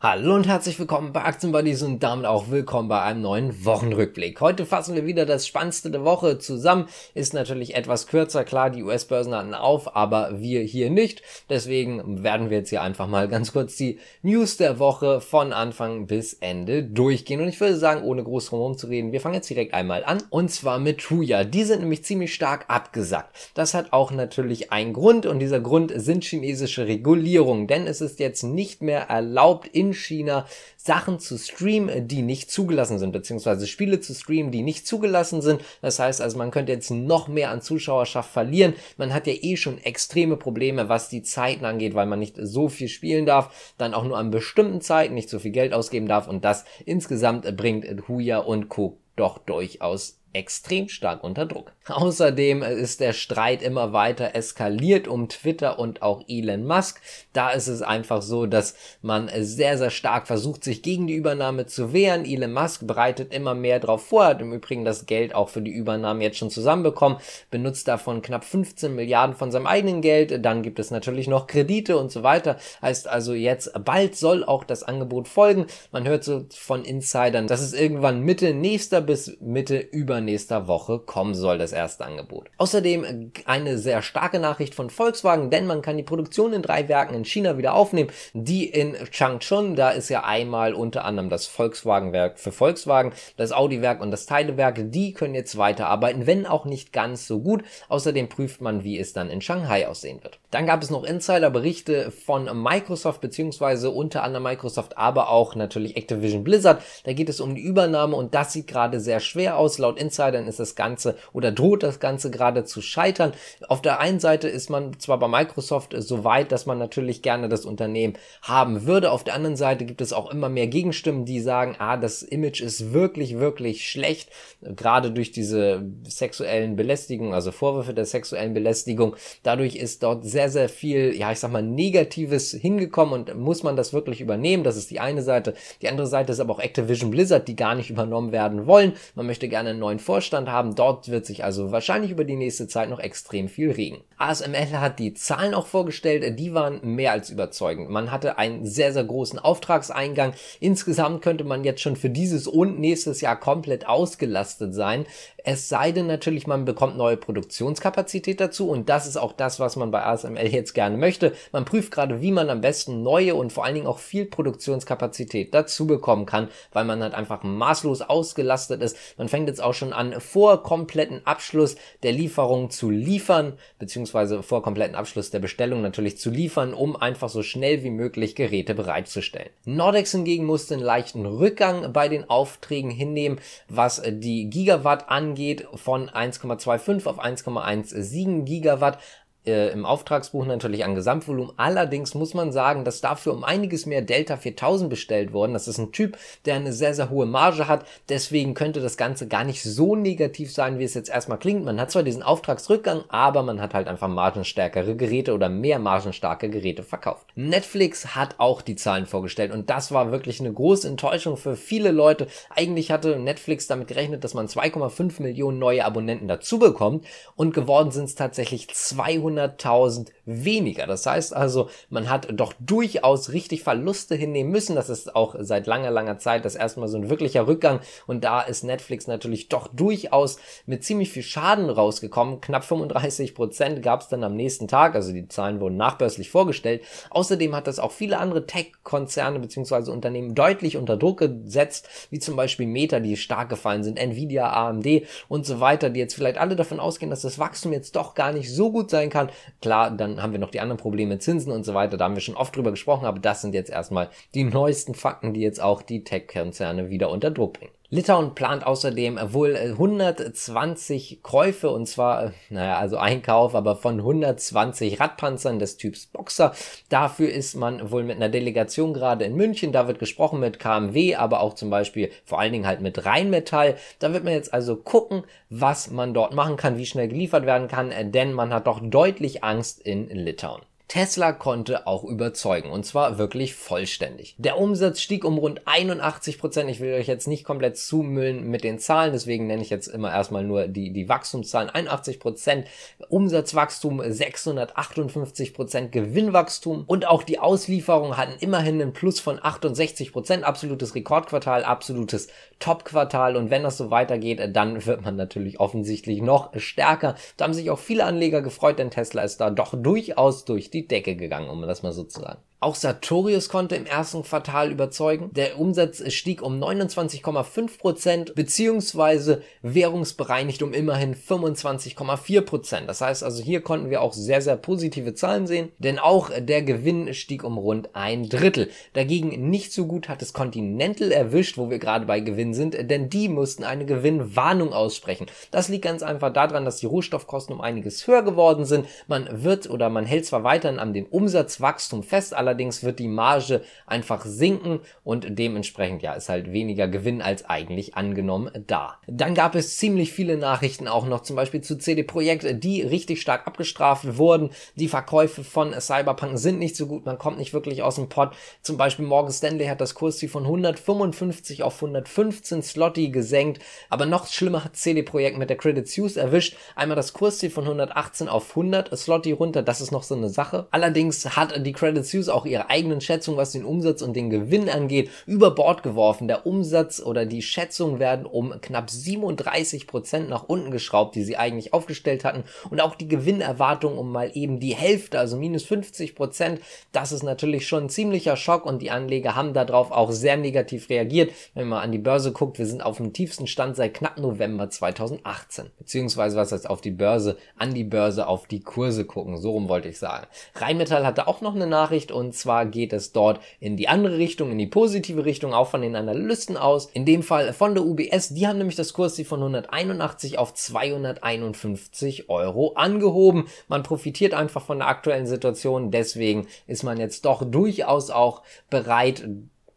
Hallo und herzlich willkommen bei Aktienbuddies und damit auch willkommen bei einem neuen Wochenrückblick. Heute fassen wir wieder das Spannendste der Woche zusammen. Ist natürlich etwas kürzer, klar, die US-Börsen hatten auf, aber wir hier nicht. Deswegen werden wir jetzt hier einfach mal ganz kurz die News der Woche von Anfang bis Ende durchgehen. Und ich würde sagen, ohne groß drum zu reden, wir fangen jetzt direkt einmal an. Und zwar mit Tuya. Die sind nämlich ziemlich stark abgesackt. Das hat auch natürlich einen Grund und dieser Grund sind chinesische Regulierungen, denn es ist jetzt nicht mehr erlaubt, in in China Sachen zu streamen, die nicht zugelassen sind, beziehungsweise Spiele zu streamen, die nicht zugelassen sind. Das heißt also, man könnte jetzt noch mehr an Zuschauerschaft verlieren. Man hat ja eh schon extreme Probleme, was die Zeiten angeht, weil man nicht so viel spielen darf, dann auch nur an bestimmten Zeiten nicht so viel Geld ausgeben darf und das insgesamt bringt Huya und Co. doch durchaus extrem stark unter Druck. Außerdem ist der Streit immer weiter eskaliert um Twitter und auch Elon Musk. Da ist es einfach so, dass man sehr, sehr stark versucht, sich gegen die Übernahme zu wehren. Elon Musk bereitet immer mehr darauf vor, hat im Übrigen das Geld auch für die Übernahme jetzt schon zusammenbekommen, benutzt davon knapp 15 Milliarden von seinem eigenen Geld. Dann gibt es natürlich noch Kredite und so weiter. Heißt also jetzt bald soll auch das Angebot folgen. Man hört so von Insidern, dass es irgendwann Mitte nächster bis Mitte übernächster Woche kommen soll, das erste Angebot. Außerdem eine sehr starke Nachricht von Volkswagen, denn man kann die Produktion in drei Werken in China wieder aufnehmen. Die in Changchun, da ist ja einmal unter anderem das Volkswagenwerk für Volkswagen, das Audi-Werk und das Teilewerk, die können jetzt weiterarbeiten, wenn auch nicht ganz so gut. Außerdem prüft man, wie es dann in Shanghai aussehen wird. Dann gab es noch Insiderberichte von Microsoft beziehungsweise unter anderem Microsoft, aber auch natürlich Activision Blizzard. Da geht es um die Übernahme und das sieht gerade sehr schwer aus. Laut Insidern ist das Ganze oder droht das Ganze gerade zu scheitern. Auf der einen Seite ist man zwar bei Microsoft so weit, dass man natürlich gerne das Unternehmen haben würde. Auf der anderen Seite gibt es auch immer mehr Gegenstimmen, die sagen, ah, das Image ist wirklich, wirklich schlecht. Gerade durch diese sexuellen Belästigungen, also Vorwürfe der sexuellen Belästigung. Dadurch ist dort sehr, sehr viel, ja, ich sag mal, Negatives hingekommen und muss man das wirklich übernehmen? Das ist die eine Seite. Die andere Seite ist aber auch Activision Blizzard, die gar nicht übernommen werden wollen. Man möchte gerne einen neuen Vorstand haben. Dort wird sich also wahrscheinlich über die nächste Zeit noch extrem viel regen. ASML hat die Zahlen auch vorgestellt, die waren mehr als überzeugend. Man hatte einen sehr, sehr großen Auftragseingang. Insgesamt könnte man jetzt schon für dieses und nächstes Jahr komplett ausgelastet sein. Es sei denn natürlich, man bekommt neue Produktionskapazität dazu und das ist auch das, was man bei ASML jetzt gerne möchte. Man prüft gerade, wie man am besten neue und vor allen Dingen auch viel Produktionskapazität dazu bekommen kann, weil man halt einfach maßlos ausgelastet ist. Man fängt jetzt auch schon an, vor kompletten Abschluss der Lieferung zu liefern, beziehungsweise vor kompletten Abschluss der Bestellung natürlich zu liefern, um einfach so schnell wie möglich Geräte bereitzustellen. Nordex hingegen musste einen leichten Rückgang bei den Aufträgen hinnehmen, was die Gigawatt an angeht, von 1,25 auf 1,17 Gigawatt äh, im Auftragsbuch natürlich an Gesamtvolumen. Allerdings muss man sagen, dass dafür um einiges mehr Delta 4000 bestellt worden. Das ist ein Typ, der eine sehr, sehr hohe Marge hat. Deswegen könnte das Ganze gar nicht so negativ sein, wie es jetzt erstmal klingt. Man hat zwar diesen Auftragsrückgang, aber man hat halt einfach margenstärkere Geräte oder mehr margenstarke Geräte verkauft. Netflix hat auch die Zahlen vorgestellt und das war wirklich eine große Enttäuschung für viele Leute. Eigentlich hatte Netflix damit gerechnet, dass man 2,5 Millionen neue Abonnenten dazu bekommt und geworden sind es tatsächlich 200 100.000 weniger. Das heißt also, man hat doch durchaus richtig Verluste hinnehmen müssen. Das ist auch seit langer, langer Zeit das erste Mal so ein wirklicher Rückgang. Und da ist Netflix natürlich doch durchaus mit ziemlich viel Schaden rausgekommen. Knapp 35 Prozent gab es dann am nächsten Tag. Also die Zahlen wurden nachbörslich vorgestellt. Außerdem hat das auch viele andere Tech-Konzerne bzw. Unternehmen deutlich unter Druck gesetzt, wie zum Beispiel Meta, die stark gefallen sind, Nvidia, AMD und so weiter, die jetzt vielleicht alle davon ausgehen, dass das Wachstum jetzt doch gar nicht so gut sein kann, Klar, dann haben wir noch die anderen Probleme, Zinsen und so weiter, da haben wir schon oft drüber gesprochen, aber das sind jetzt erstmal die neuesten Fakten, die jetzt auch die Tech-Konzerne wieder unter Druck bringen. Litauen plant außerdem wohl 120 Käufe und zwar, naja, also Einkauf, aber von 120 Radpanzern des Typs Boxer. Dafür ist man wohl mit einer Delegation gerade in München. Da wird gesprochen mit KMW, aber auch zum Beispiel vor allen Dingen halt mit Rheinmetall. Da wird man jetzt also gucken, was man dort machen kann, wie schnell geliefert werden kann, denn man hat doch deutlich Angst in Litauen. Tesla konnte auch überzeugen und zwar wirklich vollständig. Der Umsatz stieg um rund 81 Prozent. Ich will euch jetzt nicht komplett zumüllen mit den Zahlen, deswegen nenne ich jetzt immer erstmal nur die, die Wachstumszahlen. 81 Prozent Umsatzwachstum, 658 Prozent Gewinnwachstum und auch die Auslieferungen hatten immerhin einen Plus von 68 Prozent. Absolutes Rekordquartal, absolutes Topquartal und wenn das so weitergeht, dann wird man natürlich offensichtlich noch stärker. Da haben sich auch viele Anleger gefreut, denn Tesla ist da doch durchaus durch die Decke gegangen, um das mal so zu sagen. Auch Sartorius konnte im ersten Quartal überzeugen. Der Umsatz stieg um 29,5 Prozent, beziehungsweise währungsbereinigt um immerhin 25,4 Prozent. Das heißt also, hier konnten wir auch sehr, sehr positive Zahlen sehen, denn auch der Gewinn stieg um rund ein Drittel. Dagegen nicht so gut hat es Continental erwischt, wo wir gerade bei Gewinn sind, denn die mussten eine Gewinnwarnung aussprechen. Das liegt ganz einfach daran, dass die Rohstoffkosten um einiges höher geworden sind. Man wird oder man hält zwar weiterhin an dem Umsatzwachstum fest, allerdings wird die Marge einfach sinken und dementsprechend ja ist halt weniger Gewinn als eigentlich angenommen da. Dann gab es ziemlich viele Nachrichten auch noch zum Beispiel zu CD Projekt, die richtig stark abgestraft wurden. Die Verkäufe von Cyberpunk sind nicht so gut, man kommt nicht wirklich aus dem Pott. Zum Beispiel Morgan Stanley hat das Kursziel von 155 auf 115 Slotty gesenkt, aber noch schlimmer hat CD Projekt mit der Credit Suisse erwischt. Einmal das Kursziel von 118 auf 100 Slotty runter, das ist noch so eine Sache. Allerdings hat die Credit Suisse auch auch ihre eigenen Schätzungen, was den Umsatz und den Gewinn angeht, über Bord geworfen. Der Umsatz oder die Schätzungen werden um knapp 37 Prozent nach unten geschraubt, die sie eigentlich aufgestellt hatten. Und auch die Gewinnerwartung um mal eben die Hälfte, also minus 50 Prozent. Das ist natürlich schon ein ziemlicher Schock und die Anleger haben darauf auch sehr negativ reagiert. Wenn man an die Börse guckt, wir sind auf dem tiefsten Stand seit knapp November 2018. Beziehungsweise was heißt auf die Börse, an die Börse auf die Kurse gucken. So rum wollte ich sagen. Rheinmetall hatte auch noch eine Nachricht und zwar geht es dort in die andere Richtung, in die positive Richtung, auch von den Analysten aus. In dem Fall von der UBS, die haben nämlich das Kursziel von 181 auf 251 Euro angehoben. Man profitiert einfach von der aktuellen Situation, deswegen ist man jetzt doch durchaus auch bereit,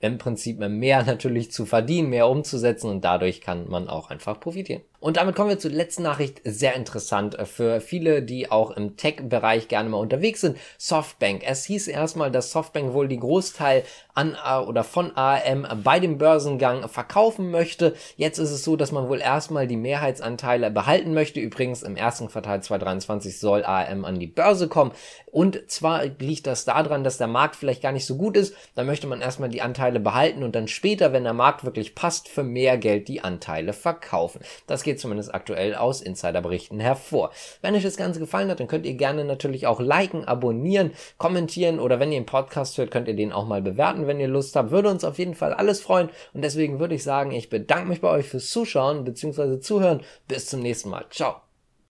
im Prinzip mehr natürlich zu verdienen, mehr umzusetzen und dadurch kann man auch einfach profitieren. Und damit kommen wir zur letzten Nachricht. Sehr interessant äh, für viele, die auch im Tech-Bereich gerne mal unterwegs sind. Softbank. Es hieß erstmal, dass Softbank wohl die Großteil an oder von AM bei dem Börsengang verkaufen möchte. Jetzt ist es so, dass man wohl erstmal die Mehrheitsanteile behalten möchte. Übrigens im ersten Quartal 2023 soll AM an die Börse kommen. Und zwar liegt das daran, dass der Markt vielleicht gar nicht so gut ist. Da möchte man erstmal die Anteile behalten und dann später, wenn der Markt wirklich passt, für mehr Geld die Anteile verkaufen. Das geht geht zumindest aktuell aus Insiderberichten hervor. Wenn euch das Ganze gefallen hat, dann könnt ihr gerne natürlich auch liken, abonnieren, kommentieren oder wenn ihr einen Podcast hört, könnt ihr den auch mal bewerten, wenn ihr Lust habt. Würde uns auf jeden Fall alles freuen und deswegen würde ich sagen, ich bedanke mich bei euch fürs Zuschauen bzw. Zuhören. Bis zum nächsten Mal. Ciao.